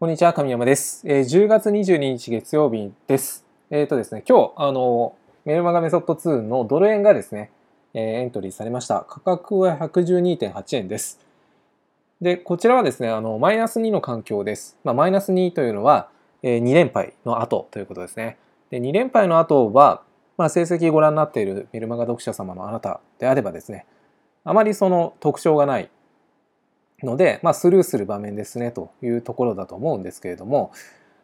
こんにちは、神山です。えー10月22日月曜日です。えっ、とですね、今日、あの、メルマガメソッド2のドル円がですね、えーエントリーされました。価格は112.8円です。で、こちらはですね、あの、マイナス2の環境です。まあ、マイナス2というのは、え2連敗の後ということですね。で、2連敗の後は、まあ、成績ご覧になっているメルマガ読者様のあなたであればですね、あまりその特徴がないので、まあ、スルーする場面ですねというところだと思うんですけれども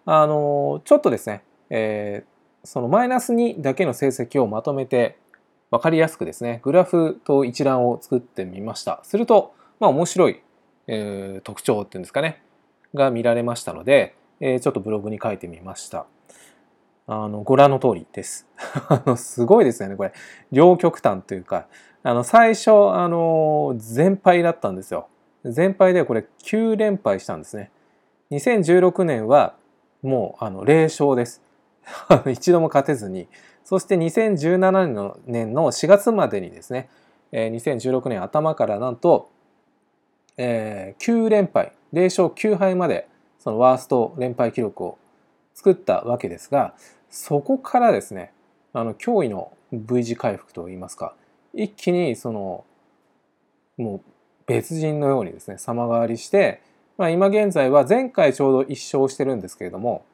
あのちょっとですね、えーそのマイナス2だけの成績をまとめて分かりやすくですねグラフと一覧を作ってみました。すると、まあ、面白い、えー特徴っていうんですかねが見られましたので、えーちょっとブログに書いてみました。あのご覧の通りです。あのすごいですよねこれ。両極端というかあの最初あの全敗だったんですよ。全敗でこれ9連敗したんですね。2016年はもうあの0勝です。一度も勝てずに。そして2017年の年の4月までにですね、2016年頭からなんと、え9連敗、0勝9敗までそのワースト連敗記録を作ったわけですが、そこからですね、あの驚異の V 字回復といいますか、一気にそのもう別人のようにですね様変わりして、まあ、今現在は前回ちょうど1勝してるんですけれども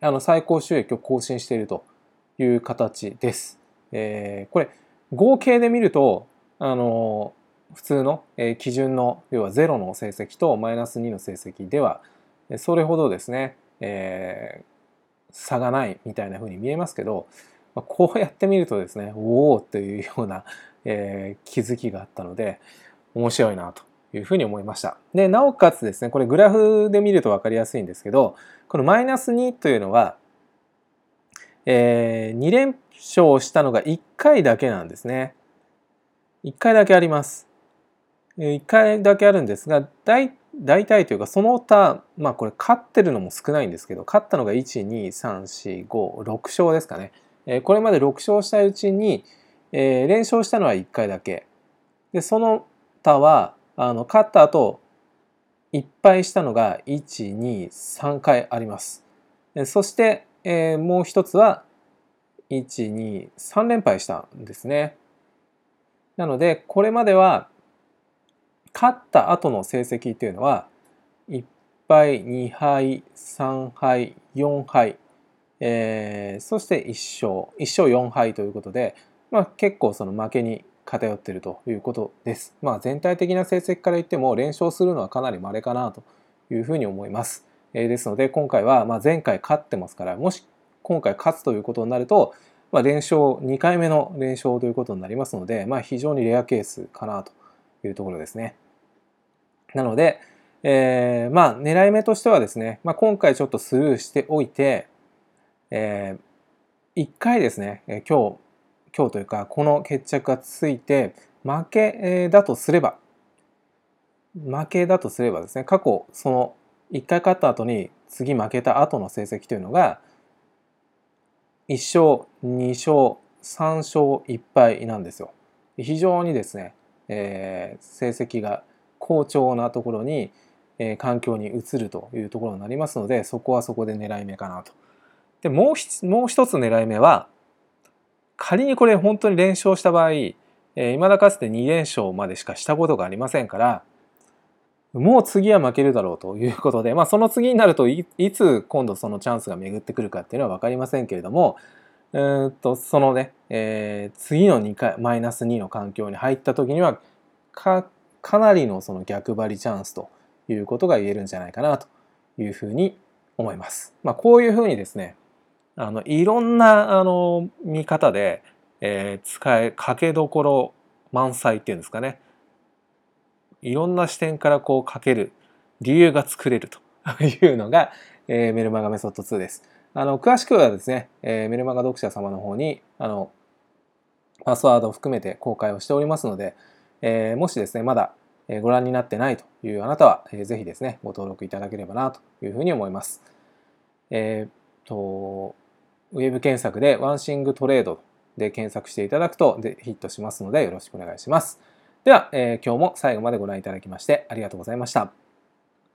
あの最高収益を更新しているという形です。えーこれ合計で見るとあの普通の、え基準の要は0の成績とマイナス2の成績ではそれほどですね、えー差がないみたいな風に見えますけど、ま、こうやってみるとですねおおというような、えー気づきがあったので面白いなというふうに思いました。で、なおかつですね、これグラフで見ると分かりやすいんですけど、このマイナス2というのは、えー2連勝したのが1回だけなんですね。1回だけあります。1回だけあるんですが、大大体というかその他、まあこれ勝ってるのも少ないんですけど、勝ったのが1、2、3、4、5、6勝ですかね。えーこれまで6勝したうちに、えー連勝したのは1回だけ。で、その他は、あの、勝った後、いっぱいしたのが1、2、3回あります。そして、えーもう一つは、1、2、3連敗したんですね。なので、これまでは、勝った後の成績っていうのは、1敗、2敗、3敗、4敗、えーそして1勝、1勝4敗ということで、まあ、結構その負けに偏っているということです。まあ、全体的な成績から言っても連勝するのはかなり稀かなというふうに思います。えーですので今回はま前回勝ってますからもし今回勝つということになると、まあ、連勝2回目の連勝ということになりますので、まあ、非常にレアケースかなというところですね。なので、えーまあ狙い目としてはですね、まあ、今回ちょっとスルーしておいて、えー、1回ですね、え今日今日というかこの決着がついて負けだとすれば負けだとすればですね過去その1回勝った後に次負けた後の成績というのが1勝2勝3勝1敗なんですよ。非常にですね、えー成績が好調なところに、えー環境に移るというところになりますのでそこはそこで狙い目かなと。でもうもう一つ狙い目は仮にこれ本当に連勝した場合、えー、未だかつて2連勝までしかしたことがありませんからもう次は負けるだろうということで、まあ、その次になるといつ今度そのチャンスが巡ってくるかっていうのは分かりませんけれどもうーんとそのね、えー次の2回マイナス2の環境に入った時にはかかなりのその逆張りチャンスということが言えるんじゃないかなというふうに思います。まあ、こういうふうにですねあのいろんなあの見方で、えー使えかけどころ満載っていうんですかねいろんな視点からこうかける理由が作れると いうのが、えーメルマガメソッド2です。あの詳しくはですね、えーメルマガ読者様の方にあのパスワードを含めて公開をしておりますので、えーもしですねまだご覧になってないというあなたは、えーぜひですねご登録いただければなというふうに思います。えーっとウェブ検索でワンシングトレードで検索していただくとでヒットしますのでよろしくお願いします。では、えー今日も最後までご覧いただきましてありがとうございました。